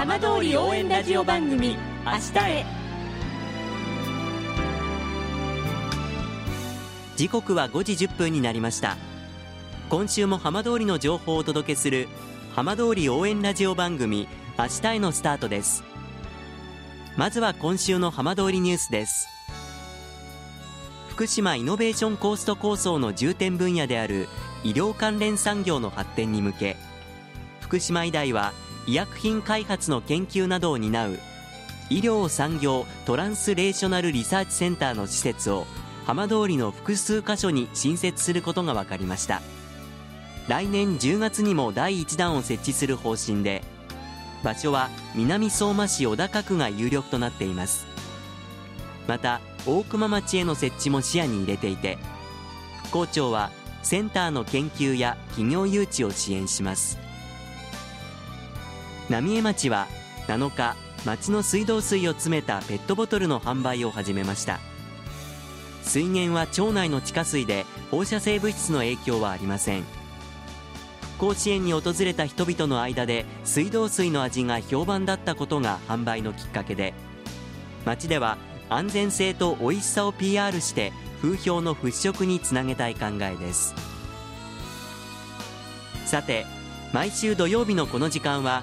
浜通り応援ラジオ番組「明日へ」時刻は5時1分になりました。今週も浜通りの情報をお届けする浜通り応援ラジオ番組「明日へ」のスタートです。まずは今週の浜通りニュースです。福島イノベーションコースト構想の重点分野である医療関連産業の発展に向け福島医大は医薬品開発の研究などを担う医療産業トランスレーショナルリサーチセンターの施設を浜通りの複数箇所に新設することが分かりました。来年10月にも第1弾を設置する方針で場所は南相馬市小高区が有力となっています。また大熊町への設置も視野に入れていて副校長はセンターの研究や企業誘致を支援します。浪江町は7日町の水道水を詰めたペットボトルの販売を始めました。水源は町内の地下水で放射性物質の影響はありません。復興支援に訪れた人々の間で水道水の味が評判だったことが販売のきっかけで町では安全性と美味しさを PR して風評の払拭につなげたい考えです。さて毎週土曜日のこの時間は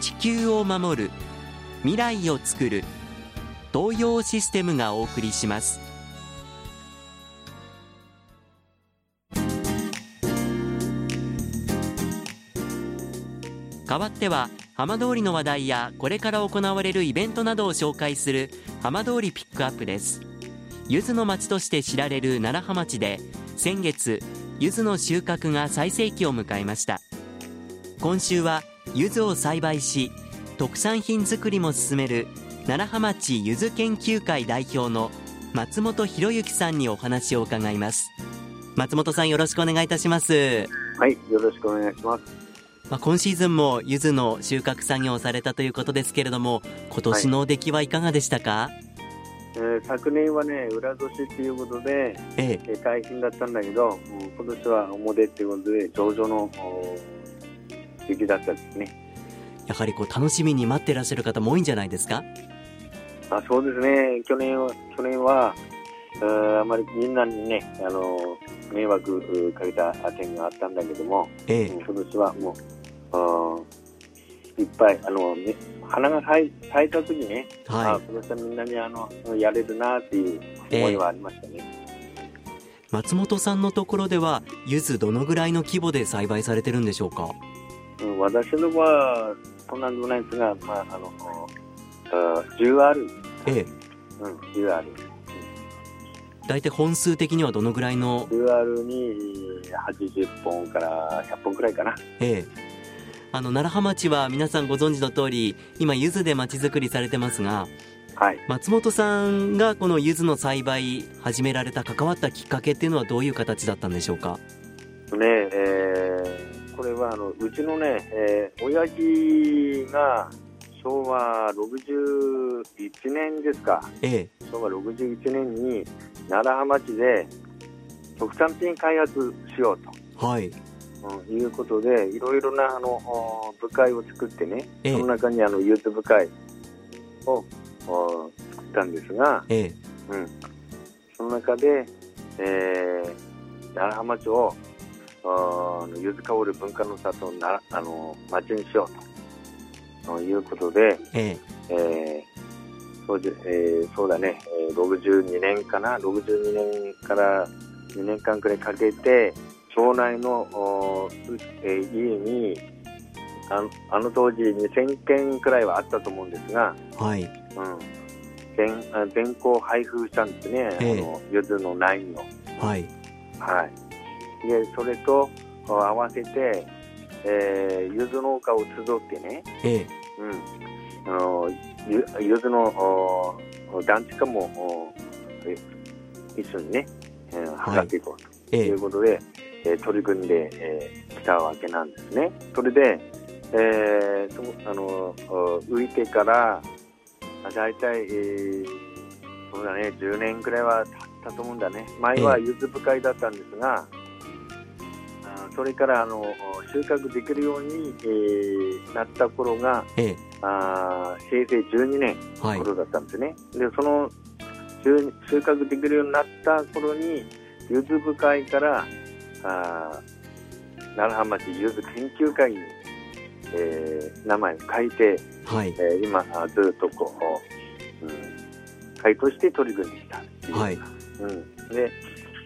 地球を守る未来をつくる東洋システムがお送りします。代わっては浜通りの話題やこれから行われるイベントなどを紹介する浜通りピックアップです。柚子の町として知られる楢葉町で先月柚子の収穫が最盛期を迎えました。今週は柚子を栽培し特産品作りも進める楢葉町柚子研究会代表の松本博之さんにお話を伺います。松本さんよろしくお願いいたします。はいよろしくお願いします。まあ、今シーズンも柚子の収穫作業をされたということですけれども今年の出来はいかがでしたか、はい、えー、昨年はね裏年っていうことで、ええ。ー、大変だったんだけど今年は表っていうことで上々の出来だったですね。やはりこう楽しみに待ってらっしゃる方も多いんじゃないですか？あそうですね。去年は去年はあまりみんなにねあの迷惑かけた点があったんだけども、ええ、今年はもういっぱいあの、ね、花が咲い咲いた時ね、はい、あ今年はみんなにあのやれるなっていう思いはありましたね、えー、松本さんのところでは柚子どのぐらいの規模で栽培されてるんでしょうか、うん、私のはそんなでもないですが、まあ、あの10ある、ええ。うん、10ある大体本数的にはどのぐらいの ?UR に80本から100本くらいかな。ええ。あの楢葉町は皆さんご存知の通り今柚子で町づくりされてますが、はい、松本さんがこの柚子の栽培始められた関わったきっかけっていうのはどういう形だったんでしょうか？ねえはあのうちのね、えー、親父が昭和61年ですか、ええ、昭和61年に楢葉町で特産品開発しようと。はい。うん、いうことでいろいろなあの部会を作ってね、ええ、その中にあのユース部会を作ったんですが、え、うん、その中で、えー、楢浜町ゆず香る文化の里なあの町にしようと。いうことで、ええ。ー、そうでえー、そうだね、62年かな？62年から2年間くらいかけて町内の、えー、家にあのあの当時2000件くらいはあったと思うんですが、はい。うん、全全校配布したんですね、えー、あのゆずのナインを。はい。はい、でそれと合わせて、えー、ゆず農家を集ってね、えーうん、あのゆゆずの団地化も一緒にね、えー、図っていこうと。い。うことで、えー、取り組んでき、えー、たわけなんですね。それで、えー、そあの浮いてから大体、えー、そうだね10年くらいは経ったと思うんだね。前はゆず深いだったんですが、えー、それからあの収穫できるように、えー、なった頃が、えー、あ平成12年頃だったんですね、はい、でその収穫できるようになった頃にゆず深いからあ奈良浜町ゆず研究会にえー、名前を変えて、はい、えー、今ずっとこう、うん、会として取り組んできたっていう、はい。うん、で、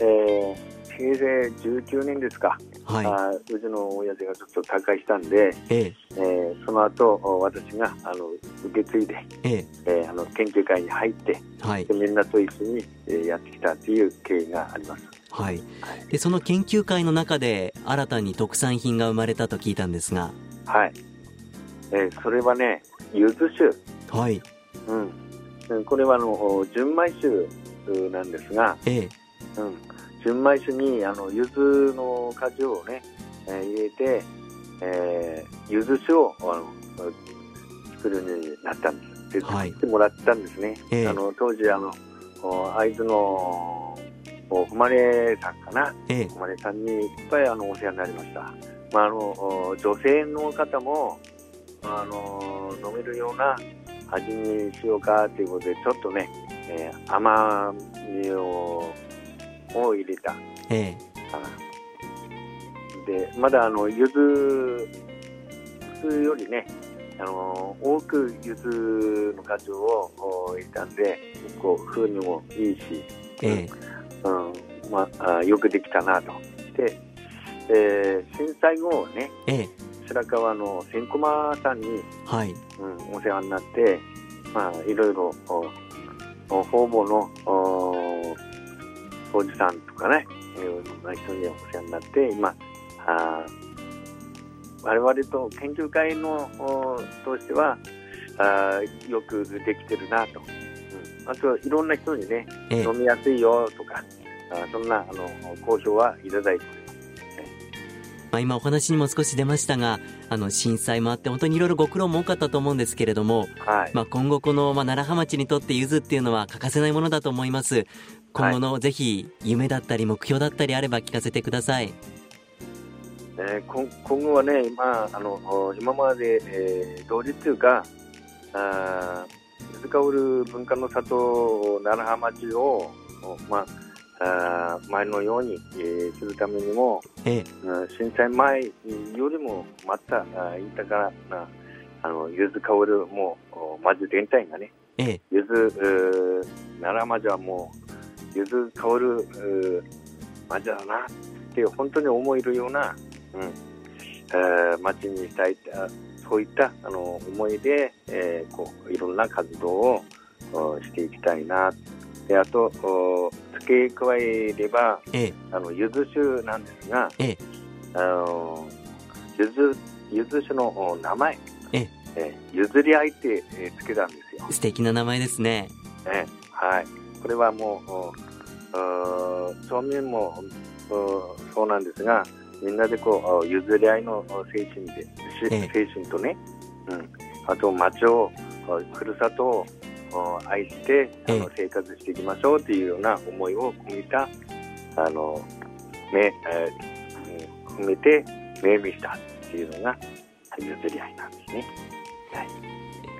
えー、平成19年ですか、はい、あうちの親父がちょっと他界したんで、えー、えー、その後私があの受け継いで、えー、えー、あの研究会に入って、はい、でみんなと一緒に、えー、やってきたという経緯があります。はい、でその研究会の中で新たに特産品が生まれたと聞いたんですがはい。えー、それはね、ゆず酒。はい。うん。これはあの純米酒なんですが、ええ、うん、純米酒にあの柚子の果汁をね、えー、入れて、えー、柚子酒をあの作るようになったんです。で、作ってもらったんですね。はい、あの当時あの会津の誉れさんかな、ええ、誉れさんにいっぱいあのお世話になりました。まあ、あの女性の方もあの飲めるような味にしようかということでちょっとね、えー、甘みをを入れた、ええ、でまだあの柚子普通よりねあの多く柚子の果汁を入れたんで結構風味もいいし、ええ。うん。まあ、よくできたなと。でえー、震災後ね、ええ、白川の千駒さんに、はい。うん、お世話になって、まあ、いろいろ方々のおじさんとかね、いろんな人にお世話になって今あ我々と研究会のとしてはあよくできてるなと、うん、あといろんな人にね、ええ、飲みやすいよとかあそんなあの好評はいただいてまあ、今お話にも少し出ましたがあの震災もあって本当にいろいろご苦労も多かったと思うんですけれども、はい、まあ、今後この、まあ、奈良浜町にとってゆずっていうのは欠かせないものだと思います今後のぜひ夢だったり目標だったりあれば聞かせてください。えー、今今後はね、まあ、あの今まで、えー、同時というか、あ水香る文化の里奈良浜町を、まあ、あ前のように、えー、するためにも、ええ、震災前よりもまた豊かなあのゆず香るもうまず全体がね、ええ、ゆず奈良まじはもうゆず香るまじだなっていう本当に思えるような、うんえー、町にしたいそういったあの思いで、えー、こういろんな活動をしていきたいなであと付け加えれば、ええ、あの柚子酒なんですが、ええ、あの柚子柚子酒の名前、ええ。譲り合いって、えつけたんですよ。素敵な名前ですね、えはいこれはもう町民もそうなんですがみんなでこう譲り合いの精神で、ええ、精神とね、うん、あと町をふるさとを愛してあの生活していきましょうというような思いを込めたあのめ、えー、込めて命名したっていうのが譲り合いなんですね。はい。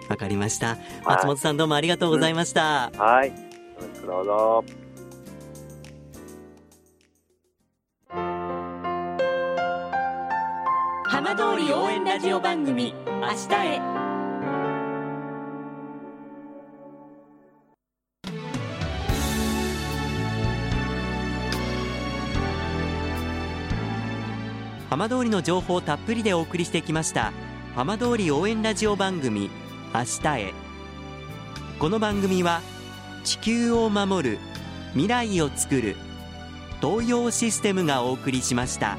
わかりました。松本さんどうもありがとうございました。うん、はい。よろしくどうぞ。浜通り応援ラジオ番組明日へ。浜通りの情報をたっぷりでお送りしてきました浜通り応援ラジオ番組明日へこの番組は地球を守る未来をつくる東洋システムがお送りしました。